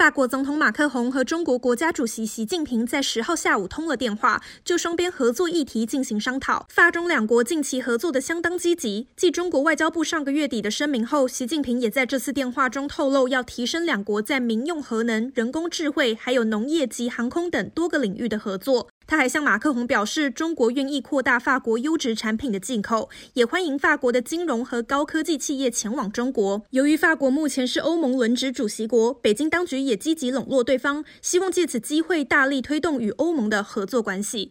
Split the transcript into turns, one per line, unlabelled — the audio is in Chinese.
法国总统马克宏和中国国家主席习近平在十号下午通了电话，就双边合作议题进行商讨。法中两国近期合作的相当积极。继中国外交部上个月底的声明后，习近平也在这次电话中透露，要提升两国在民用核能、人工智慧，还有农业及航空等多个领域的合作。他还向马克宏表示，中国愿意扩大法国优质产品的进口，也欢迎法国的金融和高科技企业前往中国。由于法国目前是欧盟轮值主席国，北京当局也积极笼络对方，希望借此机会大力推动与欧盟的合作关系。